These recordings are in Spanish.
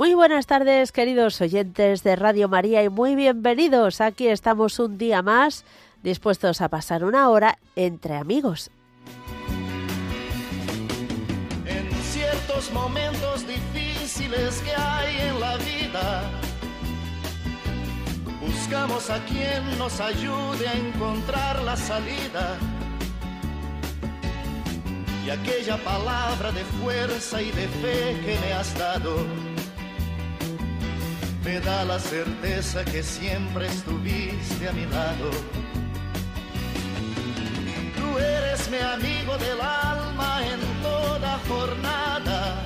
Muy buenas tardes, queridos oyentes de Radio María, y muy bienvenidos. Aquí estamos un día más, dispuestos a pasar una hora entre amigos. En ciertos momentos difíciles que hay en la vida, buscamos a quien nos ayude a encontrar la salida. Y aquella palabra de fuerza y de fe que me has dado me da la certeza que siempre estuviste a mi lado. Tú eres mi amigo del alma en toda jornada.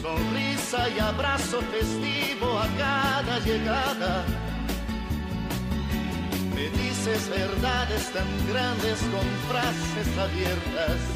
Sonrisa y abrazo festivo a cada llegada. Me dices verdades tan grandes con frases abiertas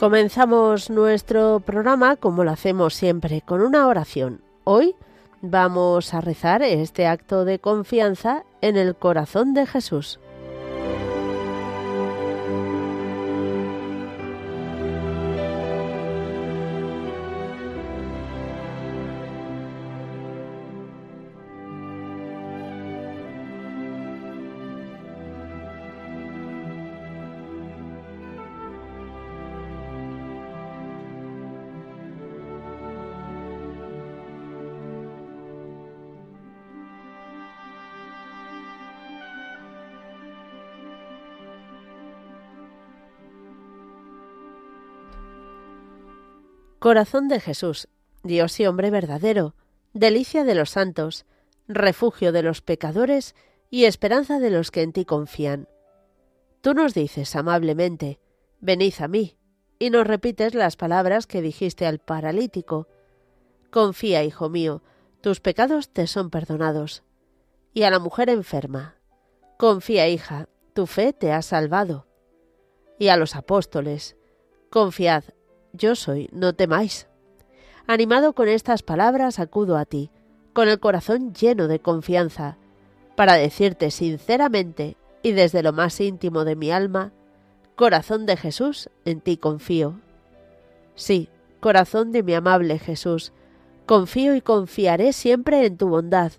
Comenzamos nuestro programa como lo hacemos siempre, con una oración. Hoy vamos a rezar este acto de confianza en el corazón de Jesús. Corazón de Jesús, Dios y hombre verdadero, delicia de los santos, refugio de los pecadores y esperanza de los que en ti confían. Tú nos dices amablemente, venid a mí, y nos repites las palabras que dijiste al paralítico, Confía, hijo mío, tus pecados te son perdonados. Y a la mujer enferma, confía, hija, tu fe te ha salvado. Y a los apóstoles, confiad, yo soy, no temáis. Animado con estas palabras, acudo a ti, con el corazón lleno de confianza, para decirte sinceramente y desde lo más íntimo de mi alma, Corazón de Jesús, en ti confío. Sí, corazón de mi amable Jesús, confío y confiaré siempre en tu bondad,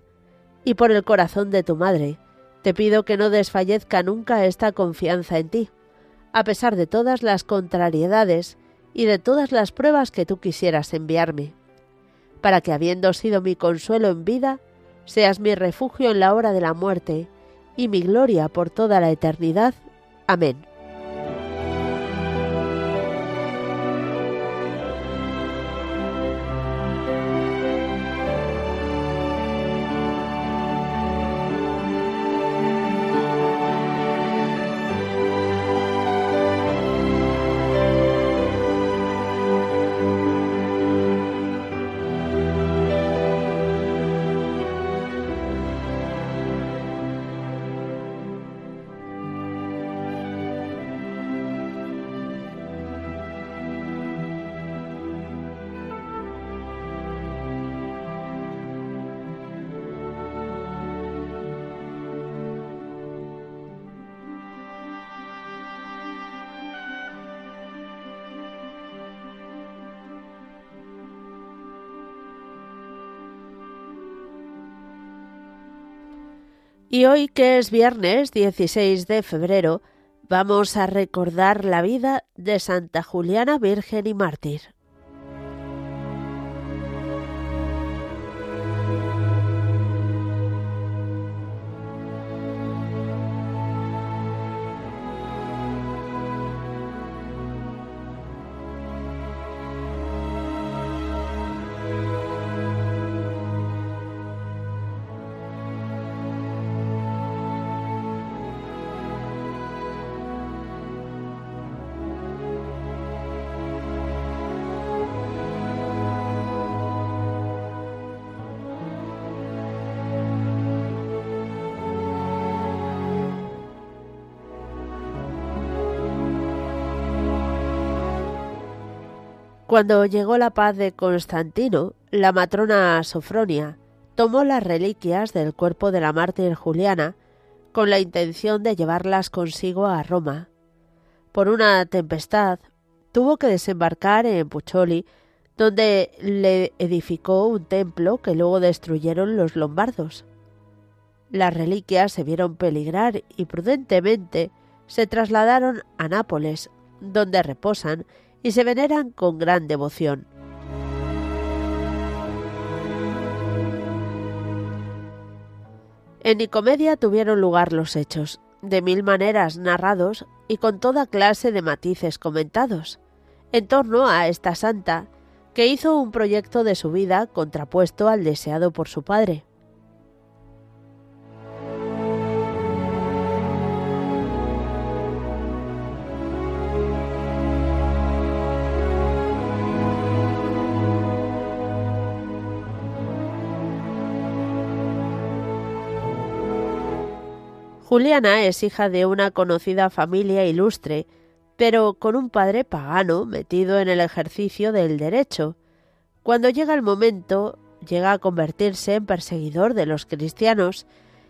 y por el corazón de tu Madre, te pido que no desfallezca nunca esta confianza en ti, a pesar de todas las contrariedades y de todas las pruebas que tú quisieras enviarme, para que habiendo sido mi consuelo en vida, seas mi refugio en la hora de la muerte y mi gloria por toda la eternidad. Amén. Y hoy que es viernes 16 de febrero, vamos a recordar la vida de Santa Juliana Virgen y Mártir. Cuando llegó la paz de Constantino, la matrona Sofronia tomó las reliquias del cuerpo de la mártir Juliana con la intención de llevarlas consigo a Roma. Por una tempestad, tuvo que desembarcar en Pucholi, donde le edificó un templo que luego destruyeron los lombardos. Las reliquias se vieron peligrar y prudentemente se trasladaron a Nápoles, donde reposan y se veneran con gran devoción. En Nicomedia tuvieron lugar los hechos, de mil maneras narrados y con toda clase de matices comentados, en torno a esta santa, que hizo un proyecto de su vida contrapuesto al deseado por su padre. Juliana es hija de una conocida familia ilustre, pero con un padre pagano metido en el ejercicio del derecho. Cuando llega el momento, llega a convertirse en perseguidor de los cristianos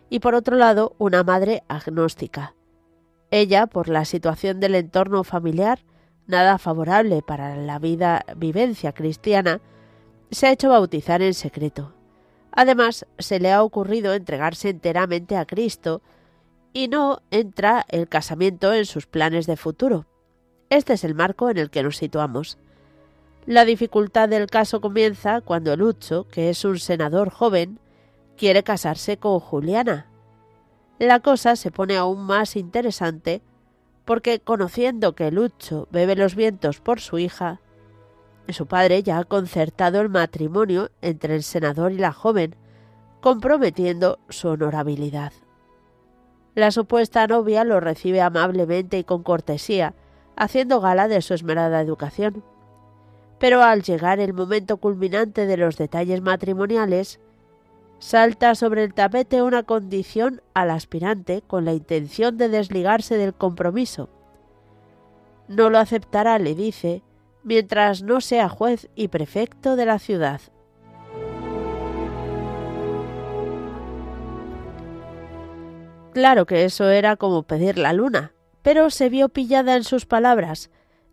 y por otro lado una madre agnóstica. Ella, por la situación del entorno familiar, nada favorable para la vida vivencia cristiana, se ha hecho bautizar en secreto. Además, se le ha ocurrido entregarse enteramente a Cristo, y no entra el casamiento en sus planes de futuro. Este es el marco en el que nos situamos. La dificultad del caso comienza cuando Lucho, que es un senador joven, quiere casarse con Juliana. La cosa se pone aún más interesante porque conociendo que Lucho bebe los vientos por su hija, su padre ya ha concertado el matrimonio entre el senador y la joven, comprometiendo su honorabilidad. La supuesta novia lo recibe amablemente y con cortesía, haciendo gala de su esmerada educación. pero al llegar el momento culminante de los detalles matrimoniales, salta sobre el tapete una condición al aspirante con la intención de desligarse del compromiso. No lo aceptará, le dice, mientras no sea juez y prefecto de la ciudad. Claro que eso era como pedir la luna, pero se vio pillada en sus palabras,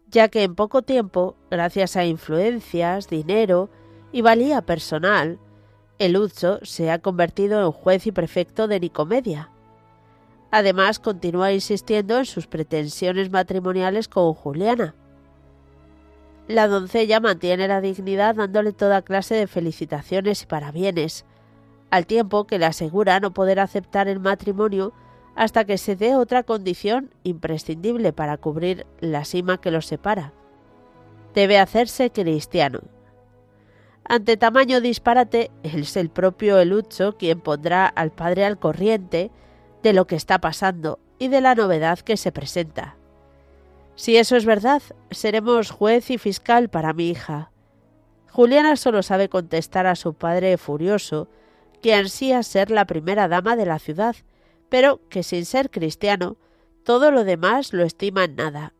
ya que en poco tiempo, gracias a influencias, dinero y valía personal, el Uzo se ha convertido en juez y prefecto de Nicomedia. Además, continúa insistiendo en sus pretensiones matrimoniales con Juliana. La doncella mantiene la dignidad dándole toda clase de felicitaciones y parabienes, al tiempo que le asegura no poder aceptar el matrimonio hasta que se dé otra condición imprescindible para cubrir la sima que los separa. Debe hacerse cristiano. Ante tamaño disparate, es el propio Elucho quien pondrá al padre al corriente de lo que está pasando y de la novedad que se presenta. Si eso es verdad, seremos juez y fiscal para mi hija. Juliana solo sabe contestar a su padre furioso, que ansía ser la primera dama de la ciudad, pero que sin ser cristiano, todo lo demás lo estima en nada.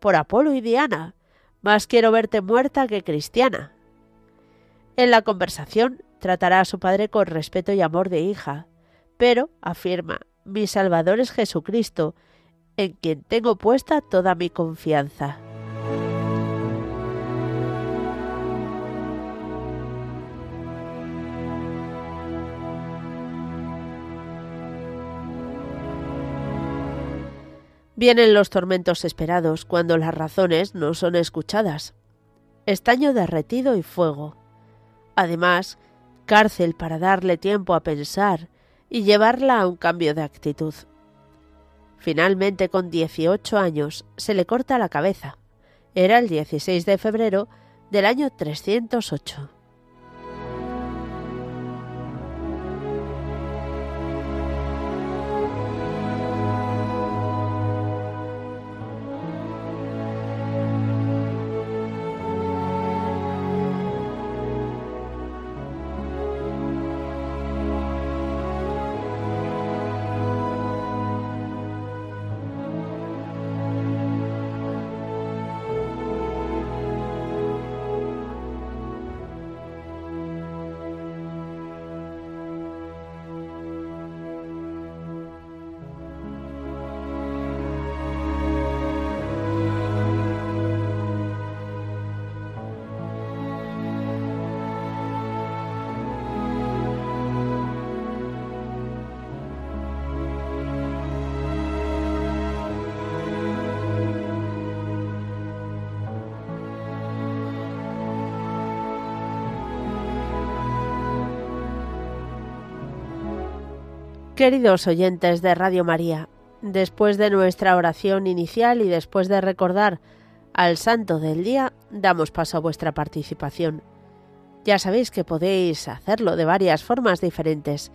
Por Apolo y Diana, más quiero verte muerta que cristiana. En la conversación tratará a su padre con respeto y amor de hija, pero, afirma, mi Salvador es Jesucristo, en quien tengo puesta toda mi confianza. Vienen los tormentos esperados cuando las razones no son escuchadas. Estaño derretido y fuego. Además, cárcel para darle tiempo a pensar y llevarla a un cambio de actitud. Finalmente, con 18 años, se le corta la cabeza. Era el 16 de febrero del año 308. Queridos oyentes de Radio María, después de nuestra oración inicial y después de recordar al santo del día, damos paso a vuestra participación. Ya sabéis que podéis hacerlo de varias formas diferentes.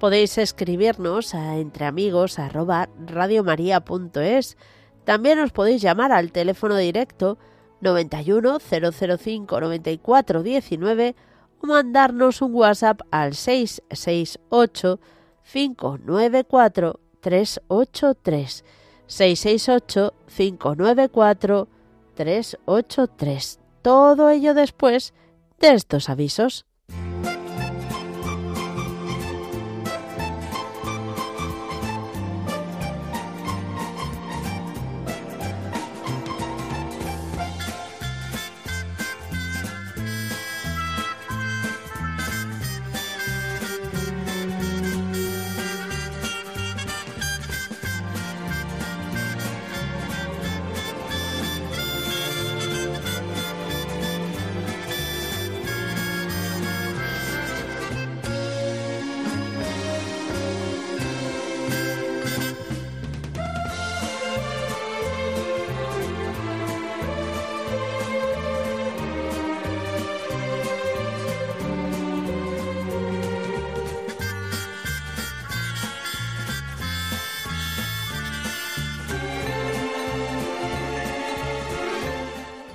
Podéis escribirnos a entreamigos@radiomaria.es. También os podéis llamar al teléfono directo 91 005 94 19 o mandarnos un WhatsApp al 668 594 383 668 594 383. Todo ello después de estos avisos.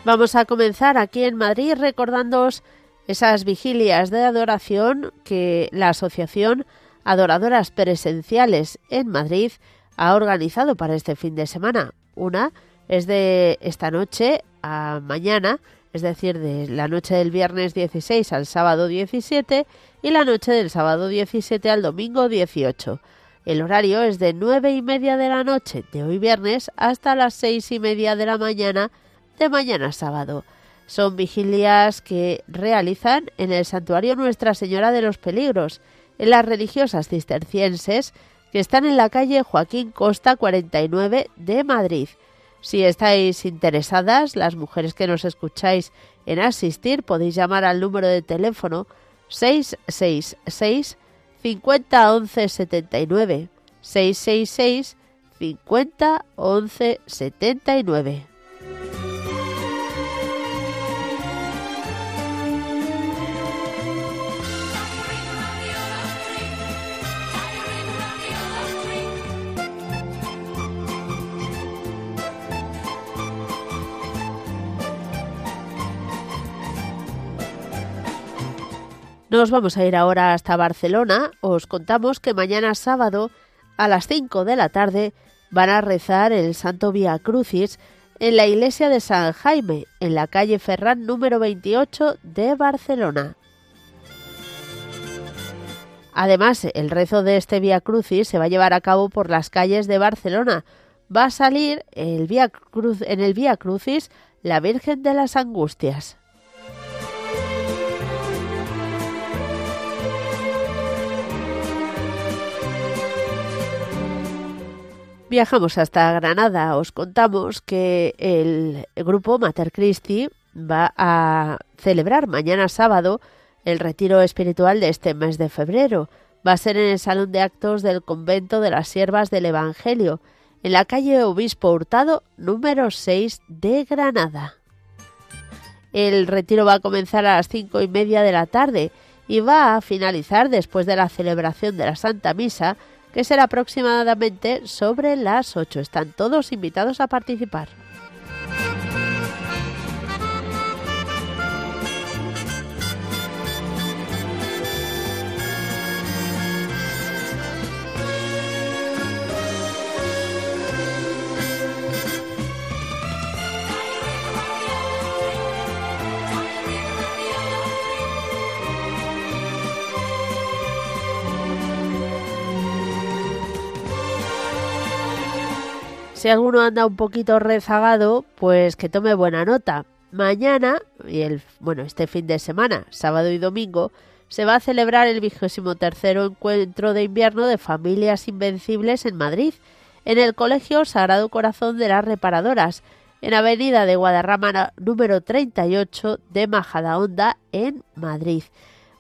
Vamos a comenzar aquí en Madrid recordándoos esas vigilias de adoración que la Asociación Adoradoras Presenciales en Madrid ha organizado para este fin de semana. Una es de esta noche a mañana, es decir, de la noche del viernes 16 al sábado 17 y la noche del sábado 17 al domingo 18. El horario es de nueve y media de la noche de hoy viernes hasta las seis y media de la mañana de mañana sábado. Son vigilias que realizan en el santuario Nuestra Señora de los Peligros, en las religiosas cistercienses que están en la calle Joaquín Costa 49 de Madrid. Si estáis interesadas, las mujeres que nos escucháis en asistir, podéis llamar al número de teléfono 666 50 11 79 666 50 11 79. Nos vamos a ir ahora hasta Barcelona. Os contamos que mañana sábado a las 5 de la tarde van a rezar el Santo Vía Crucis en la iglesia de San Jaime, en la calle Ferran número 28 de Barcelona. Además, el rezo de este Vía Crucis se va a llevar a cabo por las calles de Barcelona. Va a salir el Vía Cruz, en el Vía Crucis la Virgen de las Angustias. Viajamos hasta Granada. Os contamos que el grupo Mater Christi va a celebrar mañana sábado el retiro espiritual de este mes de febrero. Va a ser en el Salón de Actos del Convento de las Siervas del Evangelio, en la calle Obispo Hurtado número 6 de Granada. El retiro va a comenzar a las cinco y media de la tarde y va a finalizar después de la celebración de la Santa Misa que será aproximadamente sobre las 8. Están todos invitados a participar. Si alguno anda un poquito rezagado, pues que tome buena nota. Mañana y el bueno, este fin de semana, sábado y domingo, se va a celebrar el vigésimo tercero encuentro de invierno de familias invencibles en Madrid, en el Colegio Sagrado Corazón de las Reparadoras, en Avenida de Guadarrama número 38 de Majadahonda, en Madrid.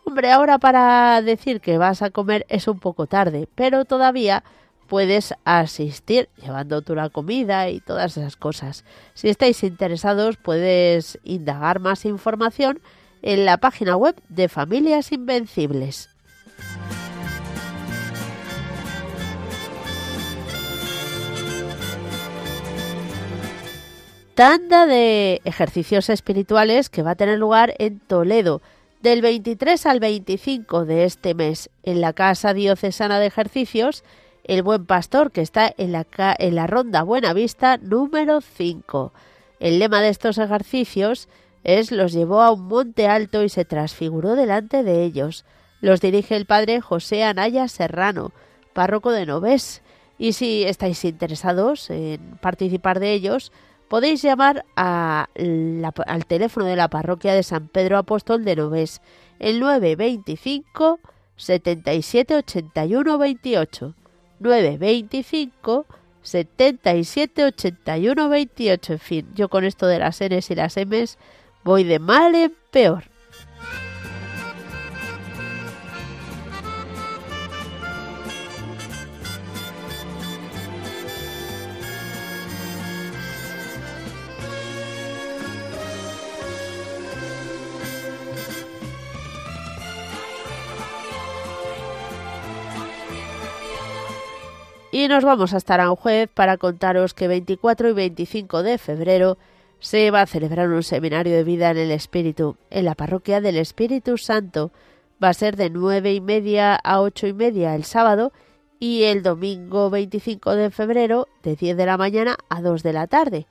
Hombre, ahora para decir que vas a comer es un poco tarde, pero todavía puedes asistir llevando tú la comida y todas esas cosas. Si estáis interesados puedes indagar más información en la página web de Familias Invencibles. Tanda de ejercicios espirituales que va a tener lugar en Toledo del 23 al 25 de este mes en la Casa Diocesana de Ejercicios el Buen Pastor, que está en la, en la Ronda Buenavista número 5. El lema de estos ejercicios es los llevó a un monte alto y se transfiguró delante de ellos. Los dirige el padre José Anaya Serrano, párroco de Novés. Y si estáis interesados en participar de ellos, podéis llamar al teléfono de la parroquia de San Pedro Apóstol de Novés, el 925 77 81 28. 925 77 81 28. En fin, yo con esto de las Ns y las Ms voy de mal en peor. Y nos vamos hasta Aranjuez para contaros que 24 y 25 de febrero se va a celebrar un seminario de vida en el Espíritu en la parroquia del Espíritu Santo. Va a ser de nueve y media a ocho y media el sábado y el domingo 25 de febrero de 10 de la mañana a 2 de la tarde.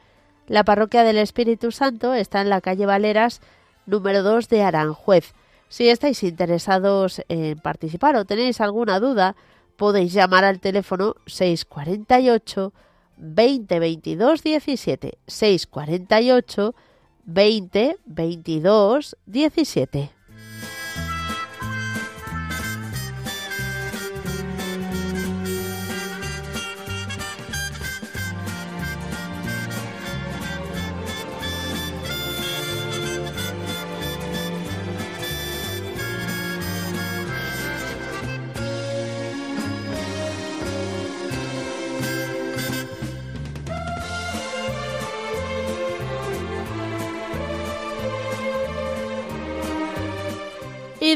La parroquia del Espíritu Santo está en la calle Valeras número 2 de Aranjuez. Si estáis interesados en participar o tenéis alguna duda, podéis llamar al teléfono 648 20 22 17 648 20 22 17.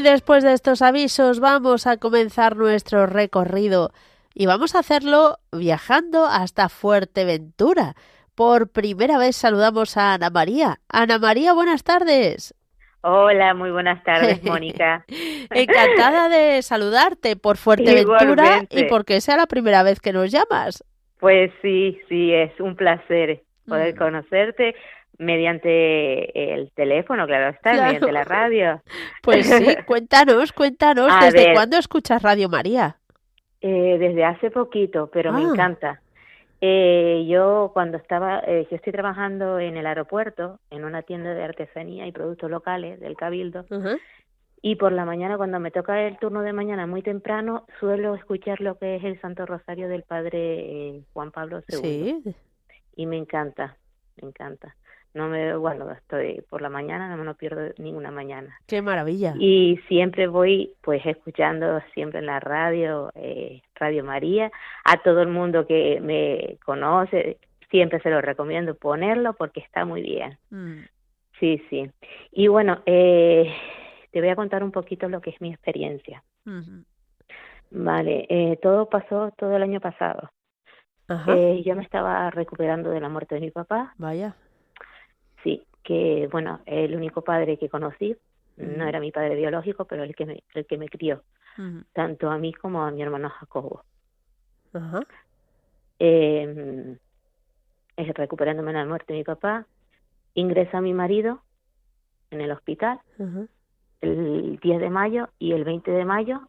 Después de estos avisos vamos a comenzar nuestro recorrido y vamos a hacerlo viajando hasta Fuerteventura. Por primera vez saludamos a Ana María. Ana María, buenas tardes. Hola, muy buenas tardes, Mónica. Encantada de saludarte por Fuerteventura y porque sea la primera vez que nos llamas. Pues sí, sí, es un placer poder mm. conocerte mediante el teléfono, claro está, mediante la radio. Pues sí, cuéntanos, cuéntanos, ¿desde cuándo escuchas Radio María? Eh, desde hace poquito, pero me ah. encanta. Eh, yo cuando estaba, eh, yo estoy trabajando en el aeropuerto, en una tienda de artesanía y productos locales del Cabildo, y por la mañana cuando me toca el turno de mañana muy temprano, suelo escuchar lo que es el Santo Rosario del Padre Juan Pablo II. Sí. Y me encanta, me encanta no me bueno estoy por la mañana no me lo pierdo ninguna mañana. Qué maravilla. Y siempre voy pues escuchando siempre en la radio eh, Radio María a todo el mundo que me conoce siempre se lo recomiendo ponerlo porque está muy bien. Mm. sí sí. Y bueno eh, te voy a contar un poquito lo que es mi experiencia. Vale eh, todo pasó todo el año pasado. Eh, yo me estaba recuperando de la muerte de mi papá. Vaya Sí, que bueno, el único padre que conocí, no era mi padre biológico, pero el que me, el que me crió, tanto a mí como a mi hermano Jacobo. Ajá. Eh, recuperándome de la muerte de mi papá, ingresa mi marido en el hospital el 10 de mayo y el 20 de mayo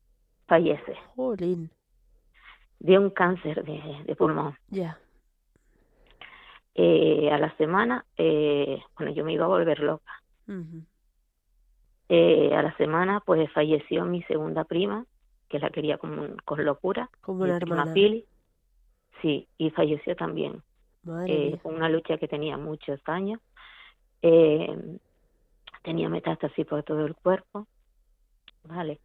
fallece. De un cáncer de, de pulmón. Ya eh, a la semana, eh, bueno, yo me iba a volver loca. eh, a la semana, pues falleció mi segunda prima, que la quería con, con locura. Como una hermana. Pili. Sí, y falleció también. eh, una lucha que tenía muchos años. Eh, tenía metástasis por todo el cuerpo. Vale.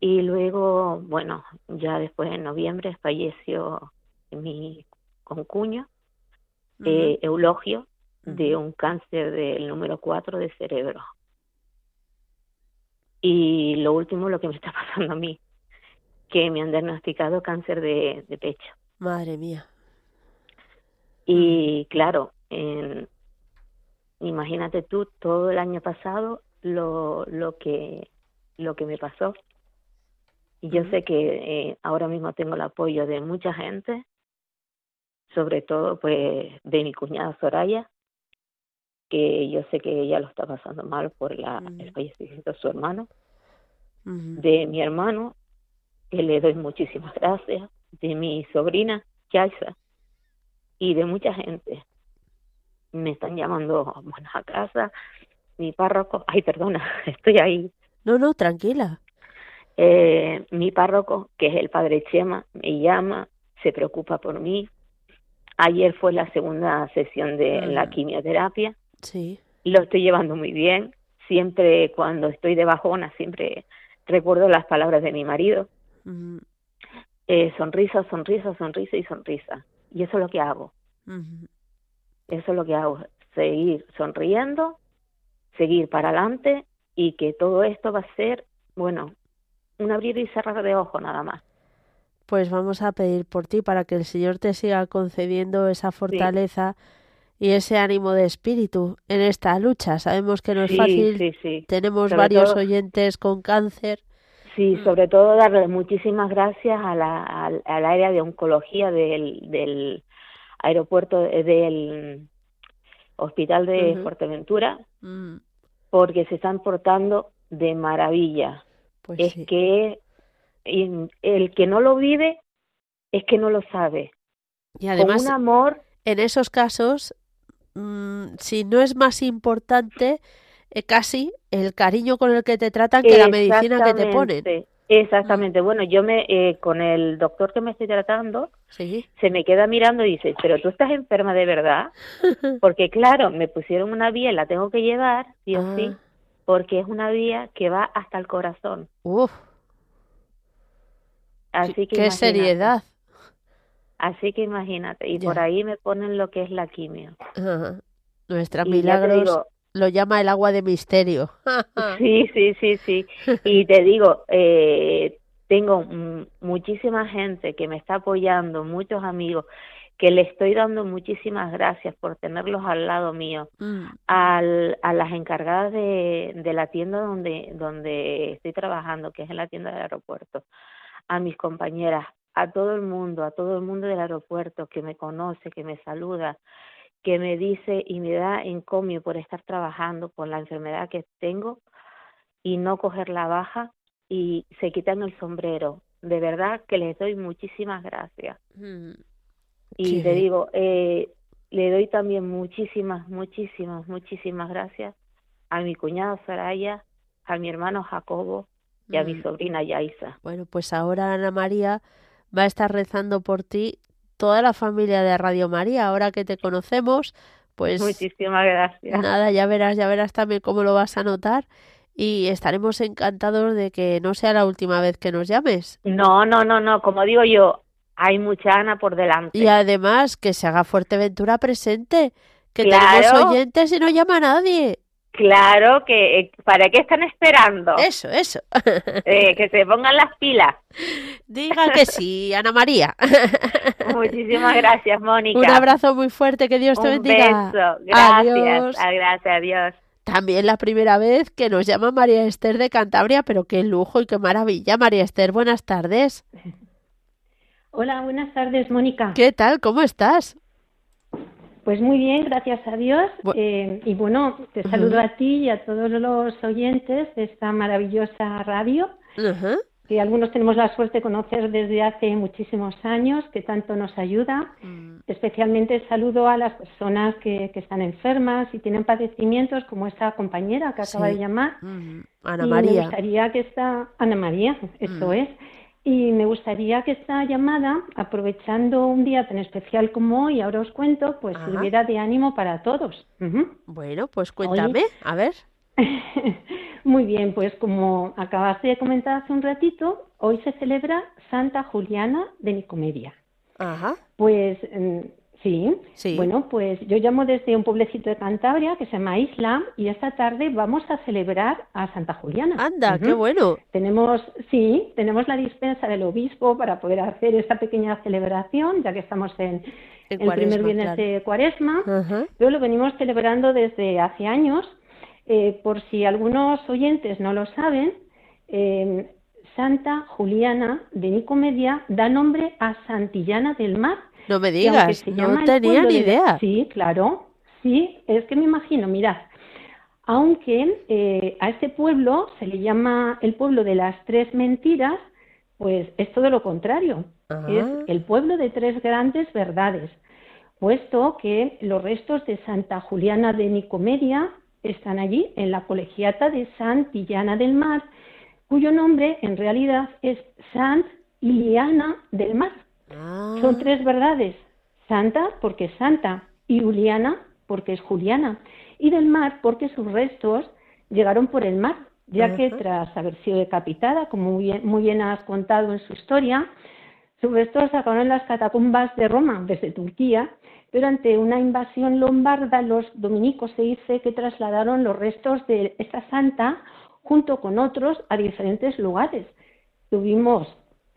Y luego, bueno, ya después en noviembre falleció mi concuño eh, eulogio de un cáncer del número 4 de cerebro. Y lo último, lo que me está pasando a mí, que me han diagnosticado cáncer de, pecho. Madre mía. Y claro, en, imagínate tú todo el año pasado lo, lo que lo que me pasó. Y yo sé que eh, ahora mismo tengo el apoyo de mucha gente sobre todo pues de mi cuñada Soraya, que yo sé que ella lo está pasando mal por la, el fallecimiento de su hermano, de mi hermano, que le doy muchísimas gracias, de mi sobrina Yaisa y de mucha gente. Me están llamando bueno, a casa, mi párroco, ay perdona, estoy ahí. No, no, tranquila. Eh, mi párroco, que es el padre Chema, me llama, se preocupa por mí, Ayer fue la segunda sesión de la quimioterapia. Sí. Lo estoy llevando muy bien. Siempre cuando estoy de bajona, siempre recuerdo las palabras de mi marido. eh, sonrisa, sonrisa, sonrisa y sonrisa. Y eso es lo que hago. Eso es lo que hago. Seguir sonriendo, seguir para adelante y que todo esto va a ser, bueno, un abrir y cerrar de ojo nada más pues vamos a pedir por ti para que el Señor te siga concediendo esa fortaleza y ese ánimo de espíritu en esta lucha. Sabemos que no es Sí, fácil, sí, tenemos Sobre varios todo- oyentes con cáncer. Sí, Mm. sobre todo darle muchísimas gracias a la, al, al área de oncología del, del aeropuerto, eh, del hospital de. Fuerteventura, Mm, porque se están portando de maravilla. pues es sí. que y el que no lo vive es que no lo sabe. Y además, Con un amor, en esos casos, mm, si no es más importante, eh, casi el cariño con el que te tratan que la medicina que te ponen. exactamente. Bueno, yo me eh, con el doctor que me estoy tratando, Sí. se me queda mirando y dice, pero tú estás enferma de verdad, porque claro, me pusieron una vía y la tengo que llevar, sí o sí, Ah. porque es una vía que va hasta el corazón. Uf, Así que qué imagínate. seriedad. Así que imagínate, y Ya. por ahí me ponen lo que es la quimio. Ajá. Nuestra Y Milagros digo, lo llama el agua de misterio. Sí, sí, sí, sí. Y te digo, eh, tengo muchísima gente que me está apoyando, muchos amigos, que le estoy dando muchísimas gracias por tenerlos al lado mío. Mm, Al, a las encargadas de, de la tienda donde, donde estoy trabajando, que es en la tienda del aeropuerto, a mis compañeras, a todo el mundo, a todo el mundo del aeropuerto que me conoce, que me saluda, que me dice y me da encomio por estar trabajando con la enfermedad que tengo y no coger la baja y se quitan el sombrero. De verdad que les doy muchísimas gracias. mm. Y Qué te digo, eh, le doy también muchísimas, muchísimas, muchísimas gracias a mi cuñado Soraya, a mi hermano Jacobo y a mi Mm. sobrina Yaisa. Bueno, pues ahora Ana María va a estar rezando por ti toda la familia de Radio María. Ahora que te conocemos, pues Muchísimas gracias. nada, ya verás, ya verás también cómo lo vas a notar y estaremos encantados de que no sea la última vez que nos llames. No, no, no, no, como digo yo, hay mucha Ana por delante. Y además que se haga Fuerteventura presente, que Claro. tenemos oyentes y no llama a nadie. Claro que, eh, ¿para qué están esperando? Eso, eso. Eh, que se pongan las pilas. Diga que sí, Ana María. Muchísimas gracias, Mónica. Un abrazo muy fuerte, que Dios te Un bendiga. beso. Gracias. Adiós. Ah, Gracias, adiós. También la primera vez que nos llama María Esther de Cantabria, pero qué lujo y qué maravilla. María Esther, buenas tardes. Hola, buenas tardes, Mónica. ¿Qué tal? ¿Cómo estás? Pues muy bien, gracias a Dios. Eh, y bueno, te saludo a ti y a todos los oyentes de esta maravillosa radio, Ajá. que algunos tenemos la suerte de conocer desde hace muchísimos años, que tanto nos ayuda. Mm, Especialmente saludo a las personas que, que están enfermas y tienen padecimientos, como esta compañera que acaba Sí. de llamar. Ana y me María. gustaría que esta Ana María, eso Mm. es. Y me gustaría que esta llamada, aprovechando un día tan especial como hoy, ahora os cuento, pues Ajá. sirviera de ánimo para todos. Bueno, pues cuéntame, a ver. Muy bien, pues como acabas de comentar hace un ratito, hoy se celebra Santa Juliana de Nicomedia. Ajá. Pues mm, sí. Sí. Bueno, pues yo llamo desde un pueblecito de Cantabria que se llama Isla y esta tarde vamos a celebrar a Santa Juliana. Anda, qué bueno. Tenemos, sí, tenemos la dispensa del obispo para poder hacer esta pequeña celebración, ya que estamos en, el primer viernes claro. de Cuaresma. Ajá. Pero lo venimos celebrando desde hace años. Eh, por si algunos oyentes no lo saben, eh, Santa Juliana de Nicomedia da nombre a Santillana del Mar. No me digas, se no tenía ni de- idea. Sí, claro. Sí, es que me imagino, mirad. Aunque eh, a este pueblo se le llama el pueblo de las tres mentiras, pues es todo lo contrario. Ah. Es el pueblo de tres grandes verdades, puesto que los restos de Santa Juliana de Nicomedia están allí en la colegiata de Santillana del Mar, cuyo nombre en realidad es Sant Iliana del Mar. Ah, Son tres verdades. Santa porque es santa y Juliana porque es Juliana. Y del mar porque sus restos llegaron por el mar, ya que tras haber sido decapitada, como muy bien, muy bien has contado en su historia, sus restos acabaron en las catacumbas de Roma, desde Turquía, pero ante una invasión lombarda, los dominicos se dice que trasladaron los restos de esta santa junto con otros a diferentes lugares. Tuvimos,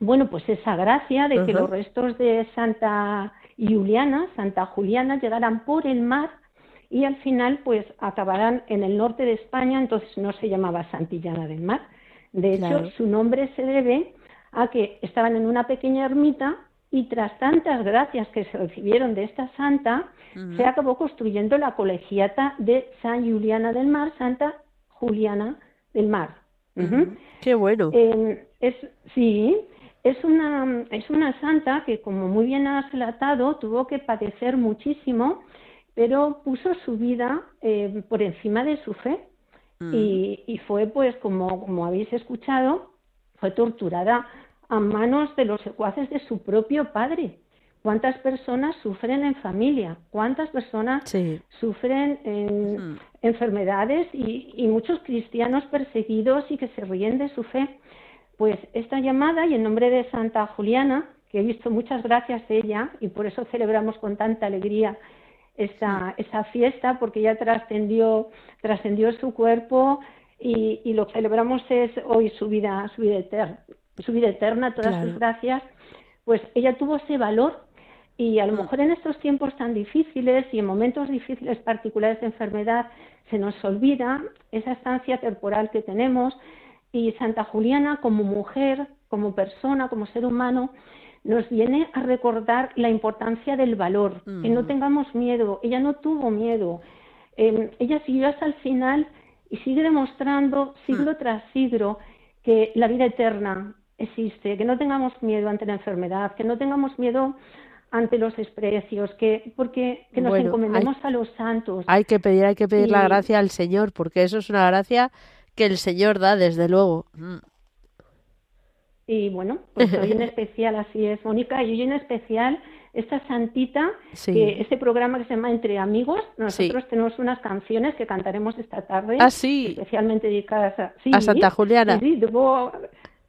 bueno, pues esa gracia de que los restos de Santa Juliana, Santa Juliana, llegaran por el mar y al final pues acabarán en el norte de España, entonces no se llamaba Santillana del Mar. De hecho, su nombre se debe a que estaban en una pequeña ermita y tras tantas gracias que se recibieron de esta santa, se acabó construyendo la colegiata de San Juliana del Mar, Santa Juliana del Mar. Qué bueno. Eh, es, sí, es una, es una santa que, como muy bien has relatado, tuvo que padecer muchísimo, pero puso su vida eh, por encima de su fe. Y, y, fue, pues, como, como habéis escuchado, fue torturada a manos de los secuaces de su propio padre. ¿Cuántas personas sufren en familia? ¿Cuántas personas sufren en enfermedades y, y, muchos cristianos perseguidos y que se ríen de su fe? Pues esta llamada y en nombre de Santa Juliana, que he visto muchas gracias de ella y por eso celebramos con tanta alegría esa, esa fiesta, porque ella trascendió, trascendió su cuerpo y, y, lo que celebramos es hoy su vida, su vida eterna, su vida eterna, todas sus gracias. Pues ella tuvo ese valor y a lo mm. mejor en estos tiempos tan difíciles y en momentos difíciles particulares de enfermedad se nos olvida esa estancia temporal que tenemos y Santa Juliana como mujer, como persona, como ser humano, nos viene a recordar la importancia del valor, que no mm. tengamos miedo. Ella no tuvo miedo. Em, ella siguió hasta el final y sigue demostrando siglo mm. tras siglo que la vida eterna existe, que no tengamos miedo ante la enfermedad, que no tengamos miedo ante los desprecios, que porque que nos encomendemos a los santos. Hay que pedir, hay que pedir la gracia al Señor, porque eso es una gracia que el Señor da, desde luego. Mm. Y bueno, pues hoy en especial así es, Mónica, y hoy en especial esta santita, que este programa que se llama Entre Amigos, nosotros tenemos unas canciones que cantaremos esta tarde, ah, sí. especialmente dedicadas a, a Santa Juliana. Sí, debo,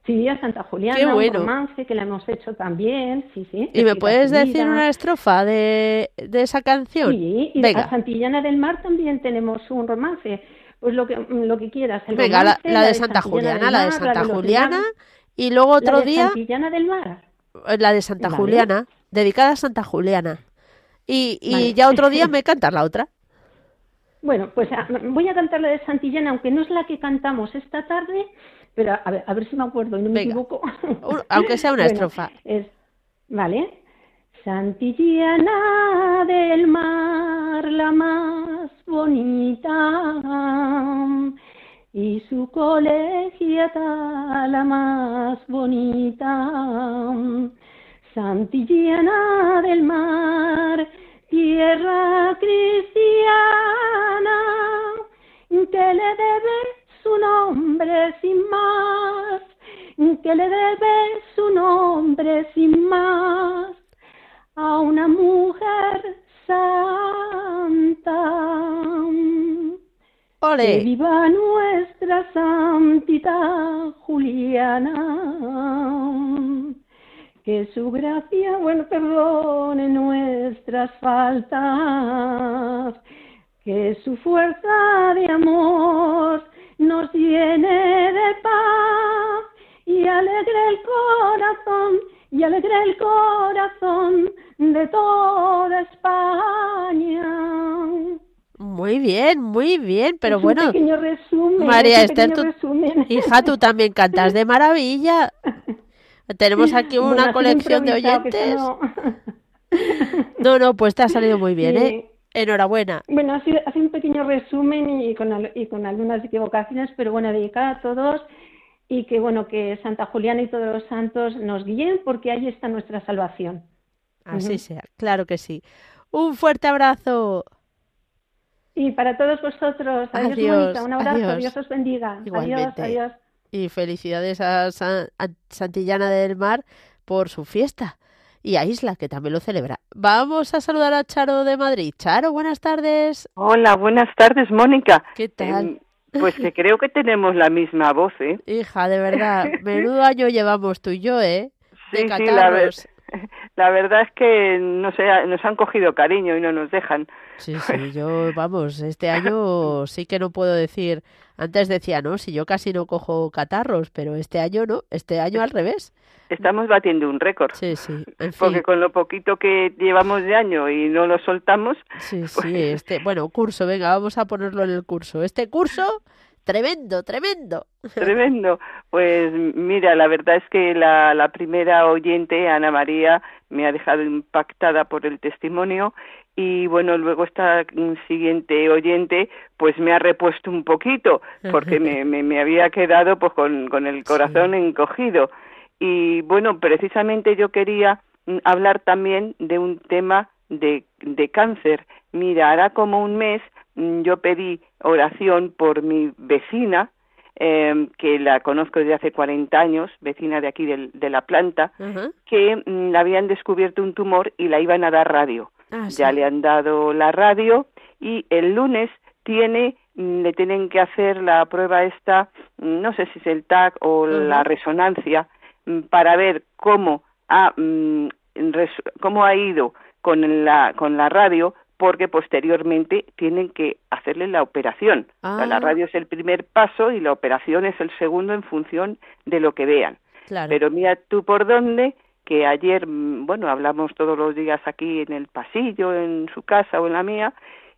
Sí, a Santa Juliana, Qué bueno. un romance que la hemos hecho también, sí, sí. ¿Y me puedes decir una estrofa de, de esa canción? Sí, y a Santillana del Mar también tenemos un romance, pues lo que, lo que quieras. Venga, la, de Santa Juliana, la de Santa Juliana, y luego otro la de día... Santillana del Mar. La de Santa Juliana, dedicada a Santa Juliana. Y, y ya otro día me cantas la otra. Bueno, pues ah, voy a cantar la de Santillana, aunque no es la que cantamos esta tarde, pero a ver, a ver si me acuerdo y no me equivoco. Aunque sea una estrofa. Es, ¿Vale? Santillana del mar, la más bonita, y su colegiata, la más bonita. Santillana del mar, tierra cristiana, que le debe su nombre sin más, que le debe su nombre sin más a una mujer santa. Que viva nuestra santita Juliana. Que su gracia, bueno, perdone nuestras faltas. Que su fuerza de amor nos llene de paz y alegre el corazón y alegre el corazón de toda España. Muy bien, muy bien, pero bueno. Un pequeño resumen, María Esther, hija, tú también cantas de maravilla. Tenemos aquí una colección de oyentes. No. no. pues te ha salido muy bien, ¿eh? Enhorabuena. Bueno, ha sido, un pequeño resumen y con, y con algunas equivocaciones, pero bueno, dedicada a todos y que bueno, que Santa Juliana y todos los santos nos guíen porque ahí está nuestra salvación. Así sea, claro que sí. Un fuerte abrazo. Y para todos vosotros, adiós, un abrazo, Dios os bendiga. Adiós, adiós. Y felicidades a Santillana del Mar por su fiesta y a Isla, que también lo celebra. Vamos a saludar a Charo de Madrid. Charo, buenas tardes. Hola, buenas tardes, Mónica. ¿Qué tal? Em, pues que creo que tenemos la misma voz, ¿eh? Hija, de verdad, menudo año llevamos tú y yo, ¿eh? De sí, sí, la, la verdad es que no sé, nos han cogido cariño y no nos dejan. Sí, sí, yo, vamos, este año sí que no puedo decir, antes decía, no, si yo casi no cojo catarros, pero este año no, este año al revés. Estamos batiendo un récord. Sí, sí, en fin. Porque con lo poquito que llevamos de año y no lo soltamos. Sí, sí, este, bueno, curso, venga, vamos a ponerlo en el curso. Este curso Tremendo, tremendo. Tremendo. Pues mira, la verdad es que la, la primera oyente, Ana María, me ha dejado impactada por el testimonio y bueno, luego esta siguiente oyente pues me ha repuesto un poquito porque me, me, me había quedado pues con, con el corazón encogido. Y bueno, precisamente yo quería mm, hablar también de un tema de, de cáncer. Mira, hará como un mes Mm, yo pedí oración por mi vecina, eh, que la conozco desde hace 40 años, vecina de aquí de la planta, que mm, habían descubierto un tumor y la iban a dar radio. Ah, ya le han dado la radio y el lunes tiene mm, le tienen que hacer la prueba esta, no sé si es el TAC o la resonancia, para ver cómo ha, cómo ha ido con la, con la radio porque posteriormente tienen que hacerle la operación. la Ah. radio es el primer paso y la operación es el segundo en función de lo que vean. Claro. Pero mira tú por dónde, que ayer, mm, bueno, hablamos todos los días aquí en el pasillo, en su casa o en la mía,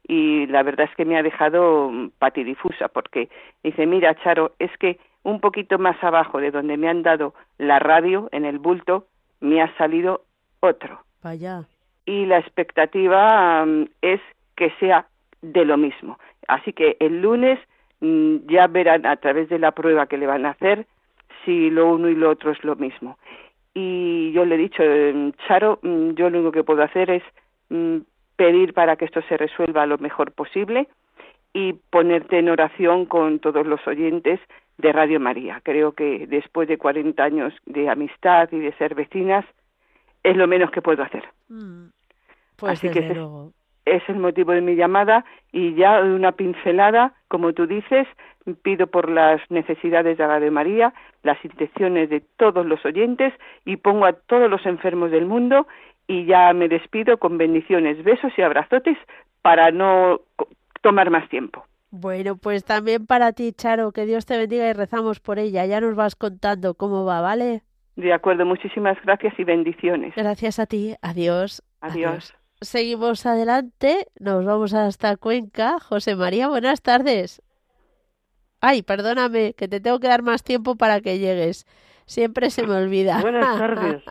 y la verdad es que me ha dejado mm, patidifusa, porque dice, mira, Charo, es que un poquito más abajo de donde me han dado la radio, en el bulto, me ha salido otro Vaya. y la expectativa mm, es que sea de lo mismo. Así que el lunes ya verán a través de la prueba que le van a hacer si lo uno y lo otro es lo mismo. Y yo le he dicho, eh, Charo, mm, yo lo único que puedo hacer es mm, pedir para que esto se resuelva lo mejor posible y ponerte en oración con todos los oyentes de Radio María. Creo que después de 40 años de amistad y de ser vecinas, es lo menos que puedo hacer. Mm. Pues Así que ese- luego. es el motivo de mi llamada y ya una pincelada, como tú dices, pido por las necesidades de Radio María, las intenciones de todos los oyentes y pongo a todos los enfermos del mundo y ya me despido con bendiciones, besos y abrazotes para no tomar más tiempo. Bueno, pues también para ti, Charo, que Dios te bendiga y rezamos por ella. Ya nos vas contando cómo va, ¿vale? De acuerdo, muchísimas gracias y bendiciones. Gracias a ti. Adiós. Adiós. Seguimos adelante. Nos vamos hasta Cuenca. José María, buenas tardes. Ay, perdóname, que te tengo que dar más tiempo para que llegues. Siempre se me olvida. Buenas tardes.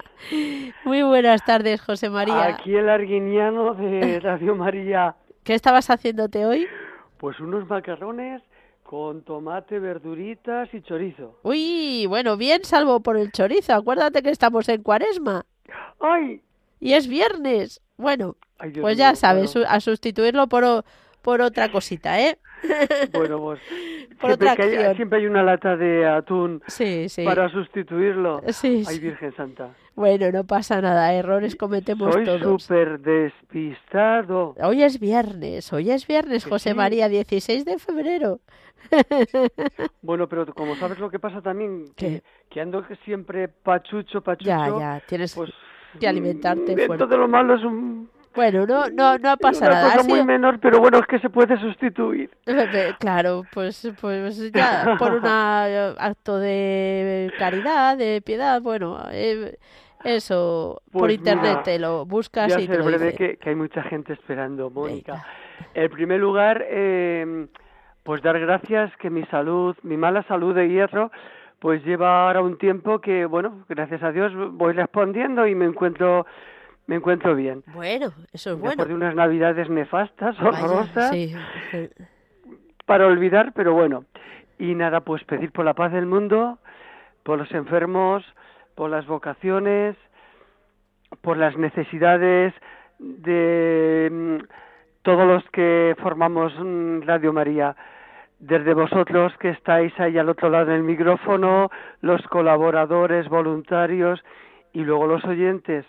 Muy buenas tardes, José María. Aquí el arguiniano de Radio María. ¿Qué estabas haciéndote hoy? Pues unos macarrones con tomate, verduritas y chorizo. Uy, bueno, bien, salvo por el chorizo. Acuérdate que estamos en cuaresma. ¡Ay! Y es viernes. Bueno, Ay, pues ya mío, sabes, a sustituirlo por, por otra cosita, ¿eh? Bueno, pues Por siempre, otra que hay- siempre hay una lata de atún Sí, sí. para sustituirlo. Sí, Ay. Virgen Santa. Bueno, no pasa nada, errores cometemos Soy todos. súper despistado. Hoy es viernes, hoy es viernes, José. María, 16 de febrero. Bueno, pero como sabes lo que pasa también, que, que ando siempre pachucho, pachucho. Ya, ya, tienes Pues que alimentarte mm, dentro fuerte. de lo malo es un Bueno, no, no, no pasa una nada. cosa muy menor, pero bueno, es que se puede sustituir. Claro, pues, pues ya, por un acto de caridad, de piedad, bueno, eh, eso, por Pues internet mira, te lo buscas y te lo breve dice. que, que hay mucha gente esperando, Mónica. En primer lugar, eh, pues dar gracias que mi salud, mi mala salud de hierro, pues lleva ahora un tiempo que, bueno, gracias a Dios voy respondiendo y me encuentro, me encuentro bien. Bueno, eso es Después bueno. de unas navidades nefastas, horrorosas, sí. para olvidar, pero bueno. Y nada, pues pedir por la paz del mundo, por los enfermos, por las vocaciones, por las necesidades de mm, todos los que formamos mm, Radio María. Desde vosotros que estáis ahí al otro lado del micrófono, los colaboradores, voluntarios y luego los oyentes.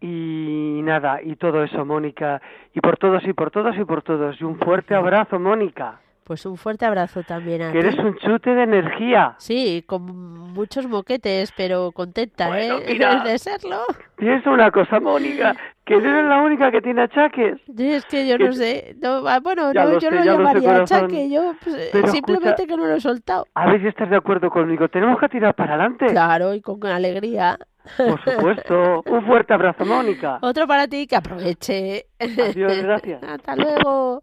Y nada, y todo eso, Mónica. Y por todos y por todos y por todos. Y un fuerte abrazo, Mónica. Pues un fuerte abrazo también a Que eres un chute de energía. Sí, con muchos moquetes, pero contenta, Bueno, ¿eh? mira. De serlo. Piensa una cosa, Mónica, que no eres la única que tiene achaques. Es que yo Que no sé. No, ah, bueno, no, yo sé, no ya lo sé, llamaría achaque, yo pues, eh, simplemente escucha- que no lo he soltado. A ver si estás de acuerdo conmigo. Tenemos que tirar para adelante. Claro, y con alegría. Por supuesto. Un fuerte abrazo, Mónica. Otro para ti que aproveche. Adiós, gracias. Hasta luego.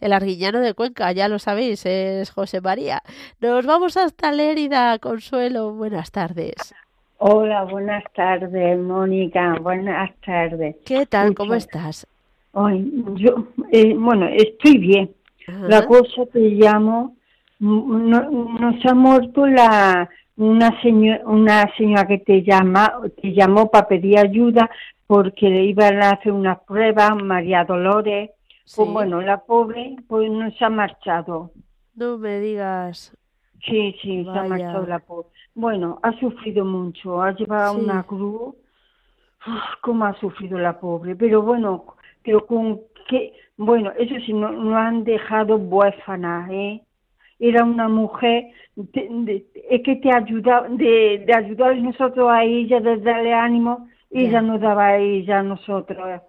El arguillano de Cuenca, ya lo sabéis, es José María. Nos vamos hasta Lérida, Consuelo. Buenas tardes. Hola, buenas tardes, Mónica. Buenas tardes. ¿Qué tal? ¿Cómo estás? Ay, yo, eh, bueno, estoy bien. Ajá. La cosa te llamo, mm, no- nos ha muerto la una señora, una señora que te llama, te llamó para pedir ayuda porque le iban a hacer unas pruebas, María Dolores. Pues bueno, la pobre, pues no se ha marchado. No me digas. Sí, sí, se ha marchado la pobre. Bueno, ha sufrido mucho, ha llevado Sí. una cruz. Uf, cómo ha sufrido la pobre. Pero bueno, pero con qué, bueno, eso sí, no, no han dejado huérfana, ¿eh? Era una mujer de- de- es que te ayuda, de, de ayudar nosotros a ella, de darle ánimo, ella Ya. nos daba a ella a nosotros.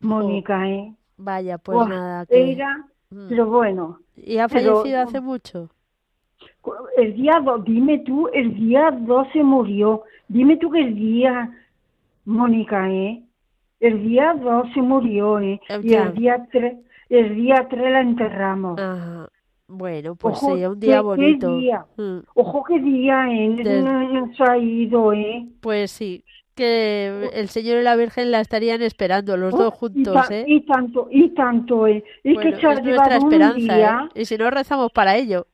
Mónica, ¿eh? Vaya, pues nada. Que... Era, Mm. pero bueno. ¿Y ha pero- fallecido hace mucho? El día 2, dime tú, el día 2 se murió. Dime tú que el día, Mónica, ¿eh? El día 2 se murió, ¿eh? Eh, Y el día 3, el día 3 la enterramos. Ajá. Bueno, pues Ojo, sí, un qué- día qué bonito. día. Mm. Ojo qué día, ¿eh? Del- No, no se ha ido, ¿eh? Pues sí, que el Señor y la Virgen la estarían esperando, los dos Oh, juntos, y, ta- ¿eh? y tanto, y tanto, ¿eh? Es Bueno, que se ha es nuestra un esperanza, día, ¿eh? Y si no rezamos para ello.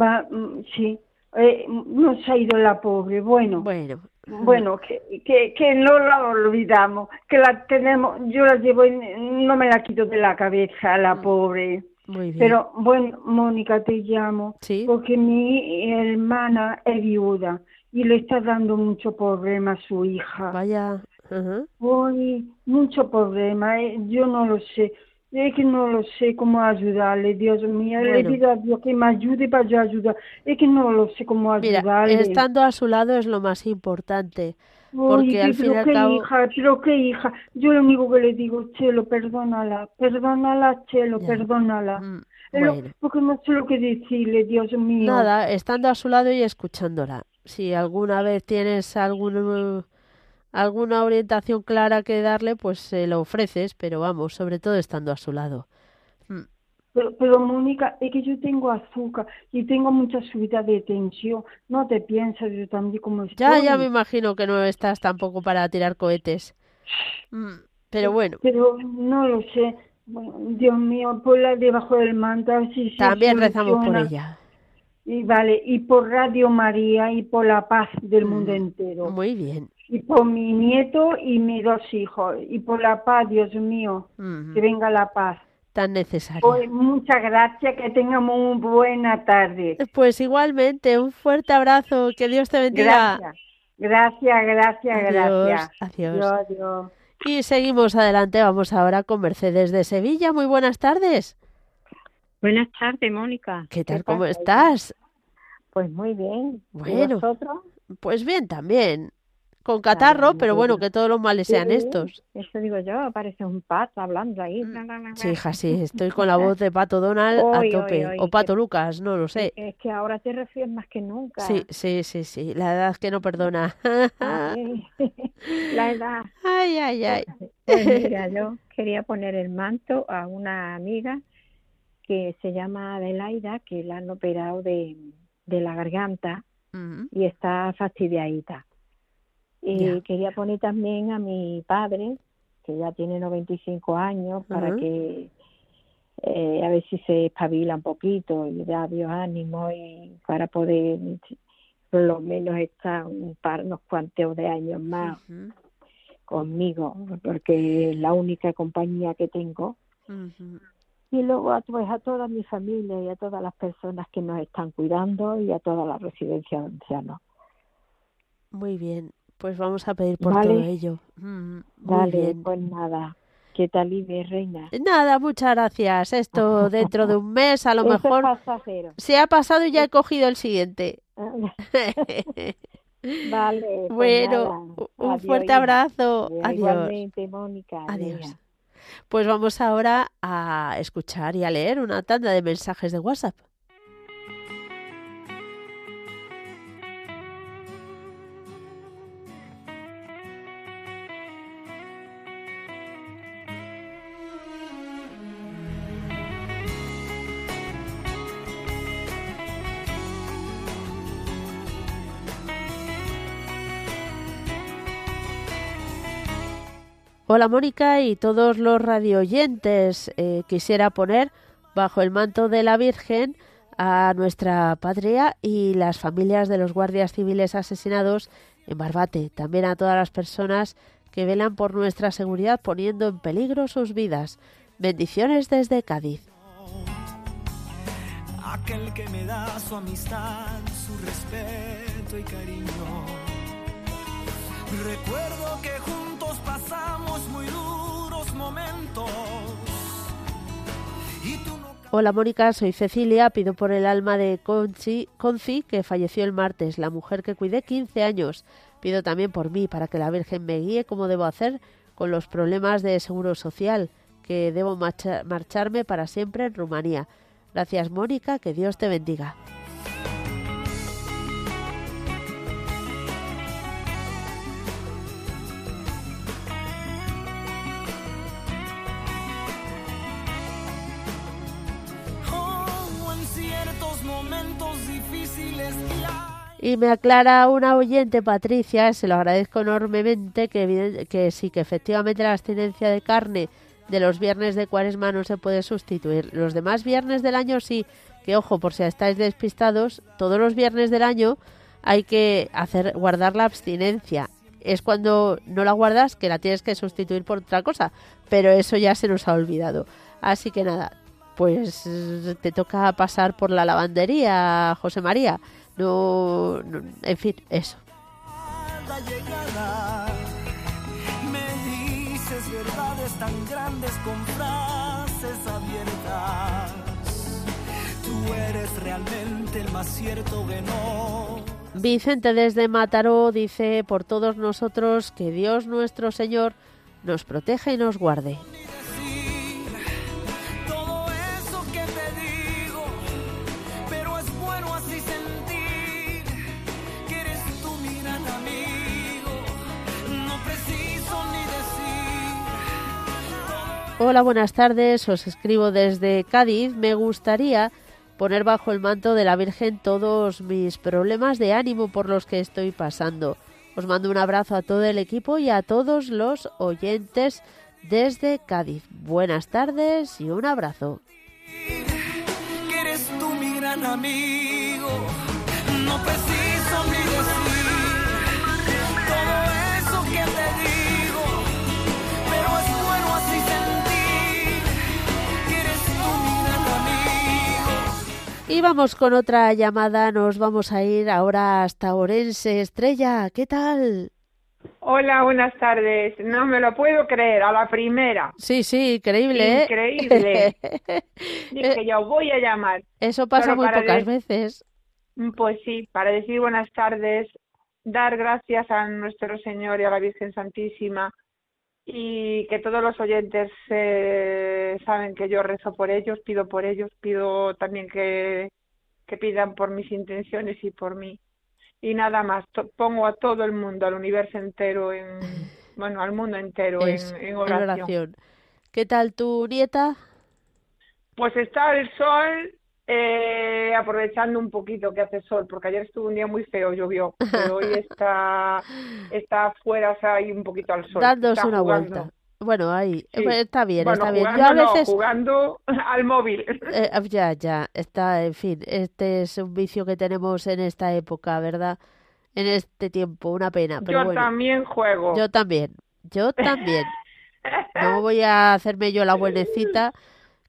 va, mm, sí, eh, no se ha ido la pobre, bueno. Bueno, Bueno, que, que, que no la olvidamos, que la tenemos, yo la llevo, en- no me la quito de la cabeza, la Mm. pobre. Muy bien. Pero bueno, Mónica, te llamo, Sí. porque mi hermana es viuda y le está dando mucho problema a su hija. Vaya. Uy, mucho problema, eh, yo no lo sé. Es que no lo sé cómo ayudarle, Dios mío. Le pido a Dios que me ayude para yo ayudar. Es que no lo sé cómo Mira, ayudarle. estando a su lado es lo más importante. Porque al pero fin y al cabo- hija, pero qué hija. Yo lo único que le digo, Chelo, perdónala, perdónala, Chelo, Ya. perdónala. Mm, Pero- Bueno, porque no sé lo que decirle, Dios mío. nada, estando a su lado y escuchándola. Si alguna vez tienes algún, alguna orientación clara que darle, pues se lo ofreces, pero vamos, sobre todo estando a su lado. Pero, pero, Mónica, es que yo tengo azúcar y tengo mucha subida de tensión. No te piensas, yo también como estoy. Ya, ya me imagino que no estás tampoco para tirar cohetes. Mm, Pero bueno, Pero no lo sé. Bueno, Dios mío, ponla debajo del manto. a ver si se también rezamos por ella. Y vale, y por Radio María y por la paz del Mm, mundo entero. Muy bien. y por mi nieto y mis dos hijos, y por la paz, Dios mío, Mm, que venga la paz. Tan necesaria. Pues muchas gracias, que tengamos una buena tarde. Pues igualmente, un fuerte abrazo, que Dios te bendiga. Gracias, gracias, gracias, Adiós, gracias. adiós. Adiós, adiós. Y seguimos adelante, vamos ahora con Mercedes de Sevilla. Muy buenas tardes. Buenas tardes, Mónica. ¿Qué tal? ¿Qué ¿Cómo estás? Pues muy bien. ¿Y Bueno. vosotros? Pues bien, también. Con catarro, pero bueno, que todos los males sean estos. Eso digo yo, parece un pato hablando ahí. Mm, Sí, hija, sí, estoy con la voz de Pato Donald a Oy, tope. oy, O que- Pato Lucas, no lo sé. Es que ahora te refieres más que nunca. Sí, sí, sí, sí. La edad que no perdona. Ay, La edad. Ay, ay, ay. Pues mira, yo quería poner el manto a una amiga que se llama Adelaida, que la han operado de, de la garganta Mm, y está fastidiadita. Y quería poner también a mi padre, que ya tiene 95 años, para que eh, a ver si se espabila un poquito y da Dios ánimo y para poder por lo menos estar un par, unos cuantos de años más conmigo, porque es la única compañía que tengo. Y luego a, pues, a toda mi familia y a todas las personas que nos están cuidando y a toda la residencia de ancianos. Muy bien. Pues vamos a pedir por Vale. todo ello. Mm, Muy Vale, bien. pues nada. ¿Qué tal vive, reina? Nada, muchas gracias. Esto dentro de un mes, a lo Eso mejor pasajero. se ha pasado y ya he cogido el siguiente. Vale. pues bueno, un Adiós, fuerte abrazo. Adiós, Adiós. Igualmente, Mónica. Adiós. Pues vamos ahora a escuchar y a leer una tanda de mensajes de WhatsApp. Hola Mónica y todos los radioyentes. Eh, quisiera poner bajo el manto de la Virgen a nuestra patria y las familias de los guardias civiles asesinados en Barbate. También a todas las personas que velan por nuestra seguridad poniendo en peligro sus vidas. Bendiciones desde Cádiz. aquel que me da su amistad, su respeto y cariño. Recuerdo que pasamos muy duros momentos. Hola Mónica, soy Cecilia. Pido por el alma de Conchi, Conci, que falleció el martes, la mujer que cuidé 15 años. Pido también por mí, para que la Virgen me guíe cómo debo hacer con los problemas de seguro social, que debo marcha- marcharme para siempre en Rumanía. Gracias Mónica, que Dios te bendiga. Y me aclara una oyente, Patricia, se lo agradezco enormemente, que, sí, que efectivamente la abstinencia de carne de los viernes de cuaresma no se puede sustituir. Los demás viernes del año sí, que ojo, por si estáis despistados, todos los viernes del año hay que hacer guardar la abstinencia. Es cuando no la guardas que la tienes que sustituir por otra cosa, pero eso ya se nos ha olvidado. Así que nada, pues te toca pasar por la lavandería, José María. No, no- en fin, eso. la llegada. Me dices verdades tan grandes con frases abiertas. Tú eres realmente el más cierto que no. Vicente desde Mataró dice por todos nosotros que Dios nuestro Señor nos proteja y nos guarde. Hola, buenas tardes. Os escribo desde Cádiz. Me gustaría poner bajo el manto de la Virgen todos mis problemas de ánimo por los que estoy pasando. Os mando un abrazo a todo el equipo y a todos los oyentes desde Cádiz. Buenas tardes y un abrazo. No que Y vamos con otra llamada. Nos vamos a ir ahora hasta Orense. Estrella, ¿qué tal? Hola, buenas tardes. No me lo puedo creer, a la primera. Sí, sí, increíble, ¿eh? Increíble. Dije yo, voy a llamar. Eso pasa muy pocas veces. Pues sí, para decir buenas tardes, dar gracias a nuestro Señor y a la Virgen Santísima y que todos los oyentes eh, saben que yo rezo por ellos, pido por ellos, pido también que, que pidan por mis intenciones y por mí. Y nada más, pongo a todo el mundo, al universo entero, en, bueno, al mundo entero en, en en oración. oración. ¿Qué tal tu nieta? Pues está el sol eh, aprovechando un poquito que hace sol, porque ayer estuvo un día muy feo, llovió, pero hoy está, está afuera, o sea, hay un poquito al sol. Dándose está una jugando. vuelta. Bueno, ahí, Sí. pues está bien, Bueno, está bien. jugando Yo a no, veces, jugando al móvil. eh, ya, ya, está, en fin, este es un vicio que tenemos en esta época, ¿verdad? En este tiempo, una pena, pero Yo bueno. también juego. Yo también, yo también. No voy a hacerme yo la buenecita,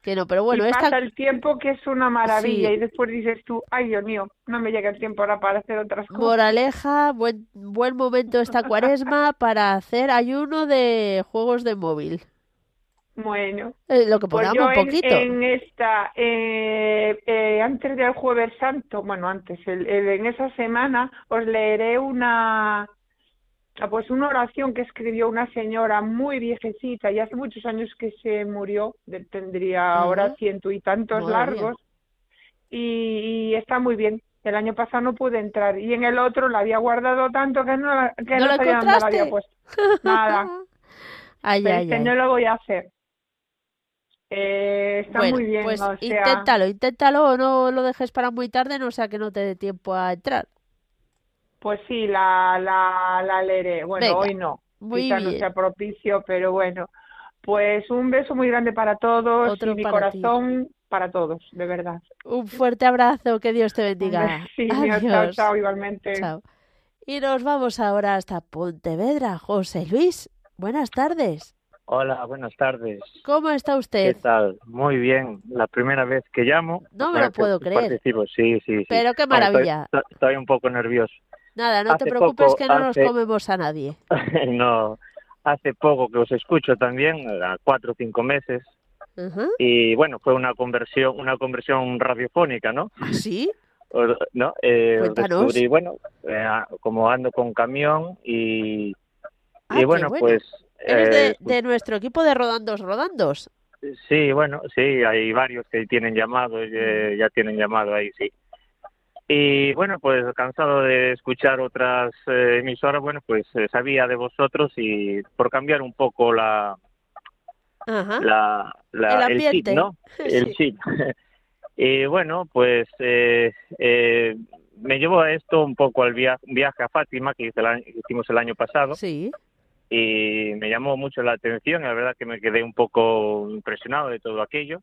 que no, pero bueno, y esta pasa el tiempo que es una maravilla Sí. y después dices tú, ay Dios mío, no me llega el tiempo ahora para hacer otras cosas. moraleja, buen, buen momento esta cuaresma para hacer ayuno de juegos de móvil. Bueno, Eh, lo que pues podamos yo un en, poquito. en esta, eh, eh, antes del Jueves Santo, bueno, antes, el- el- en esa semana, os leeré una, pues una oración que escribió una señora muy viejecita y hace muchos años que se murió, de- tendría ahora ciento y tantos largos, y, y está muy bien. El año pasado no pude entrar y en el otro la había guardado tanto que no, la- que ¿No no la sabía dónde la había puesto. Nada. Ay, Pero ay, este ay. no lo voy a hacer. Eh, está Bueno, muy bien, pues o sea, inténtalo, inténtalo o no lo dejes para muy tarde, no sea que no te dé tiempo a entrar. Pues sí, la, la, la leeré. Bueno, Venga, hoy no, muy quizá no sea propicio, pero bueno. Pues un beso muy grande para todos Otro y mi para ti. corazón para todos, de verdad. Un fuerte abrazo, que Dios te bendiga. chao, Adiós. chao, igualmente. Chao. Y nos vamos ahora hasta Pontevedra. José Luis, buenas tardes. Hola, buenas tardes. ¿Cómo está ¿Qué usted? tal? Muy bien. La primera vez que llamo. No me lo puedo creer. Participo, sí, sí, sí. Pero qué maravilla. Estoy, estoy un poco nervioso. Nada, no te preocupes poco, que no nos comemos a nadie. no, hace poco que os escucho también, a cuatro o cinco meses. Y bueno, fue una conversión, una conversión radiofónica, ¿no? ¿Ah, ¿Sí? ¿no? Eh, os Cuéntanos. descubrí, bueno, eh, como ando con camión y, Ah, y bueno, bueno. pues... Eres eh, de, de nuestro equipo de Rodandos Rodandos. Sí, bueno, sí, hay varios que tienen llamado, eh, ya tienen llamado ahí, sí. Y bueno, pues cansado de escuchar otras eh, emisoras, bueno, pues eh, sabía de vosotros y por cambiar un poco la, Ajá. la, la- El el chip, ¿no? El Sí. chip. y bueno, pues eh, eh, me llevó a esto un poco al via- viaje a Fátima que hice el año- que hicimos el año pasado Sí. y me llamó mucho la atención, la verdad que me quedé un poco impresionado de todo aquello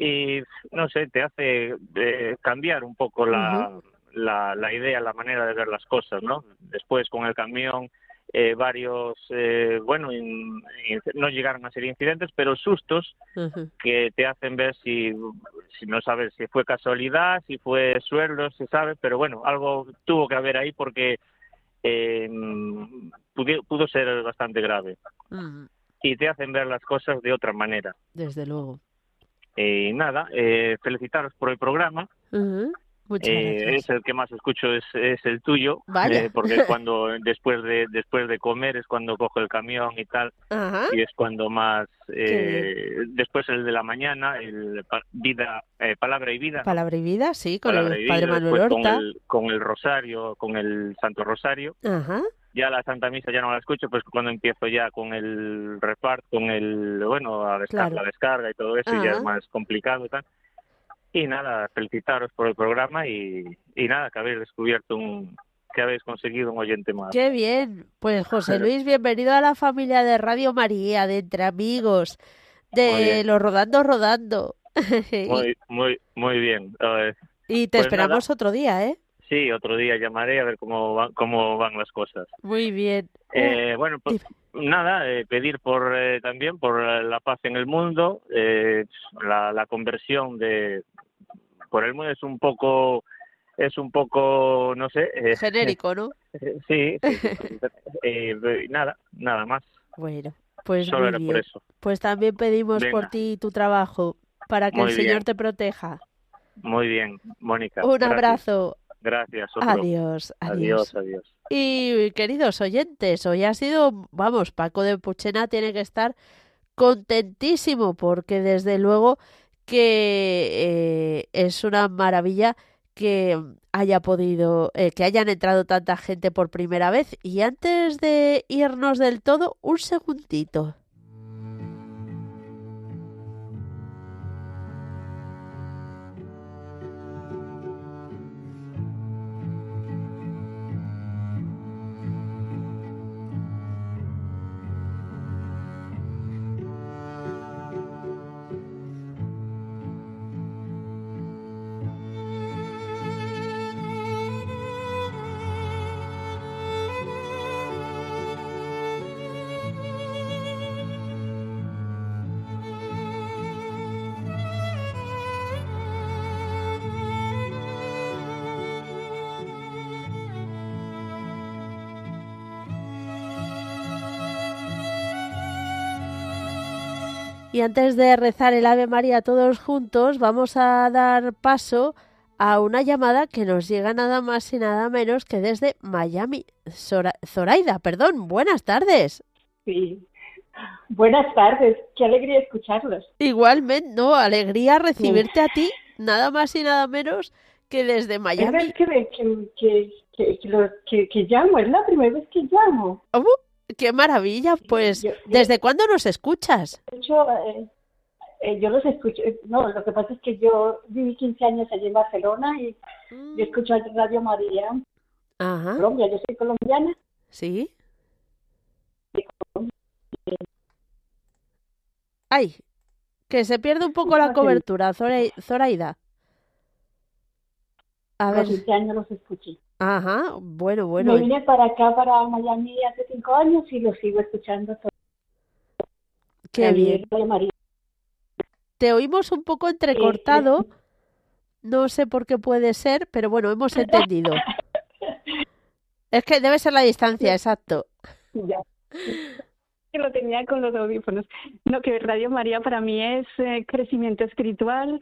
y no sé, te hace eh, cambiar un poco la, la, la idea, la manera de ver las cosas, ¿no? Después con el camión, eh, varios, eh, bueno, in- in- no llegaron a ser incidentes, pero sustos que te hacen ver si, si no sabes si fue casualidad, si fue suelo, se sabe, pero bueno, algo tuvo que haber ahí porque eh, pudo ser bastante grave y te hacen ver las cosas de otra manera. Desde luego. Y nada, eh, felicitaros por el programa. Muchas Eh, gracias. es el que más escucho es, es el tuyo, Vaya. eh, porque cuando después de después de comer es cuando cojo el camión y tal, Ajá. y es cuando más eh, después el de la mañana, el vida eh, palabra y vida, Palabra y vida, sí, con Palabra el padre vida, Manuel después con Horta. el, con el rosario, con el Santo Rosario. Ajá. Ya la Santa Misa ya no la escucho, pues cuando empiezo ya con el reparto, con el, bueno, a descar- Claro. la descarga y todo eso, y ya Ajá. es más complicado y tal. Y nada, felicitaros por el programa y, y nada, que habéis descubierto un, que habéis conseguido un oyente más. Qué bien. Pues José Luis, bienvenido a la familia de Radio María, de Entre Amigos, de los Rodando Rodando. Muy, muy, muy bien. Y te pues esperamos otro día, ¿eh? Sí, otro día llamaré a ver cómo van, cómo van las cosas. Muy bien. Eh, bueno, pues nada, eh, pedir por eh, también por la paz en el mundo, la, la conversión de por el mundo es un poco es un poco no sé Genérico, ¿no? sí, nada nada más Bueno, pues solo muy era bien. por eso Pues también pedimos por ti y tu trabajo, para que Muy el Señor te proteja. muy bien Mónica Un gracias. abrazo. Gracias otro. Adiós, adiós. adiós adiós Y queridos oyentes, hoy ha sido, vamos, Paco de Puchena tiene que estar contentísimo porque desde luego que eh, es una maravilla que haya podido, eh, que hayan entrado tanta gente por primera vez. Y antes de irnos del todo, un segundito. Y antes de rezar el Ave María todos juntos, vamos a dar paso a una llamada que nos llega nada más y nada menos que desde Miami. Zoraida, perdón, buenas tardes. Sí, buenas tardes, qué alegría escucharlos. Igualmente, no, alegría recibirte a ti, nada más y nada menos que desde Miami. Es que, que, que, que, llamo, es la primera vez que llamo. Oh, ¡Qué maravilla! Pues, ¿desde cuándo nos escuchas? Yo, eh, eh, yo los escucho. Eh, no, lo que pasa es que yo viví 15 años allí en Barcelona y mm. yo escucho Radio María. Ajá. Colombia, yo soy colombiana. Sí. Ay, que se pierde un poco la cobertura, Zoraida. A ver. 15 años los escuché. Ajá, bueno, bueno. Me vine para acá, para Miami, hace cinco años y lo sigo escuchando todo. Qué bien. Te oímos un poco entrecortado. No sé por qué puede ser, pero bueno, hemos entendido. es que debe ser la distancia, exacto. Ya. Que lo tenía con los audífonos. No, que Radio María para mí es eh, crecimiento espiritual,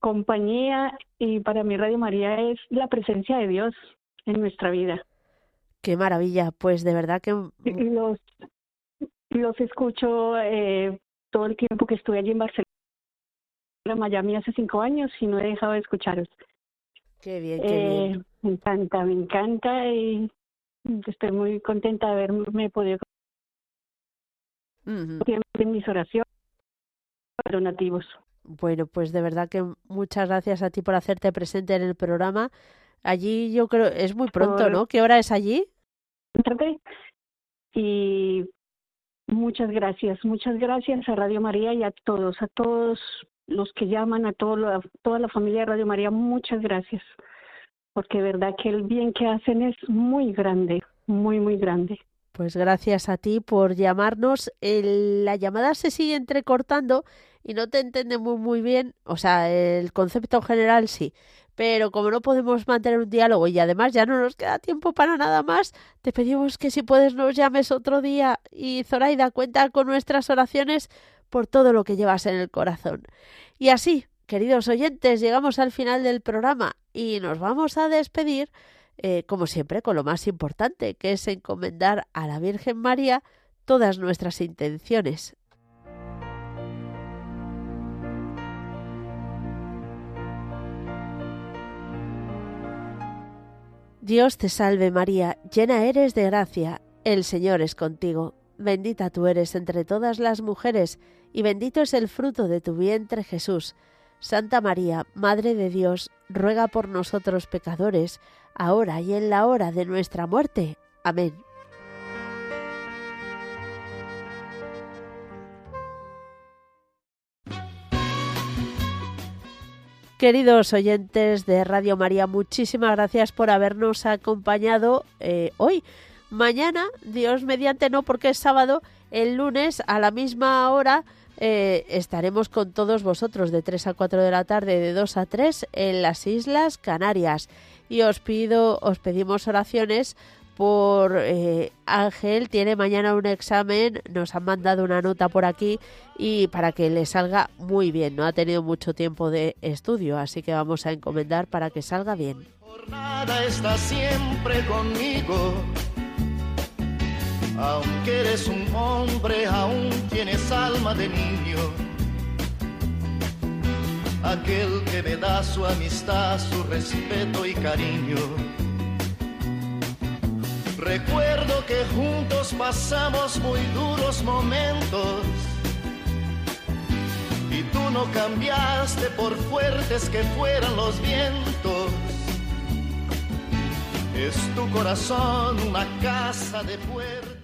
compañía y para mí Radio María es la presencia de Dios en nuestra vida. Qué maravilla, pues de verdad que... Los, los escucho eh, todo el tiempo que estuve allí en Barcelona, en Miami hace cinco años y no he dejado de escucharos. Qué bien, qué bien. Eh, me encanta, me encanta y estoy muy contenta de haberme podido... En mis oraciones, nativos. Bueno, pues de verdad que muchas gracias a ti por hacerte presente en el programa. Allí yo creo, es muy pronto, ¿no? ¿Qué hora es allí? Y muchas gracias, muchas gracias a Radio María y a todos, a todos los que llaman, a todo, toda la familia de Radio María, muchas gracias. Porque de verdad que el bien que hacen es muy grande, muy, muy grande. Pues gracias a ti por llamarnos. la llamada se sigue entrecortando y no te entendemos muy bien, o sea, el concepto general sí, pero como no podemos mantener un diálogo y además ya no nos queda tiempo para nada más, te pedimos que si puedes nos llames otro día y Zoraida cuenta con nuestras oraciones por todo lo que llevas en el corazón. Y así, queridos oyentes, llegamos al final del programa y nos vamos a despedir, eh, como siempre, con lo más importante, que es encomendar a la Virgen María todas nuestras intenciones. Dios te salve María, llena eres de gracia, el Señor es contigo, bendita tú eres entre todas las mujeres, y bendito es el fruto de tu vientre Jesús. Santa María, Madre de Dios, ruega por nosotros pecadores, ahora y en la hora de nuestra muerte. Amén. Queridos oyentes de Radio María, muchísimas gracias por habernos acompañado eh, hoy. Mañana, Dios mediante no porque es sábado, el lunes a la misma hora eh, estaremos con todos vosotros de 3 a 4 de la tarde, de 2 a 3 en las Islas Canarias. Y os pido, os pedimos oraciones por eh, Ángel, tiene mañana un examen, nos han mandado una nota por aquí y para que le salga muy bien, no ha tenido mucho tiempo de estudio, así que vamos a encomendar para que salga bien. Aunque eres un hombre, aún tienes alma de niño. Aquel que me da su amistad, su respeto y cariño Recuerdo que juntos pasamos muy duros momentos y tú no cambiaste por fuertes que fueran los vientos. Es tu corazón una casa de puertas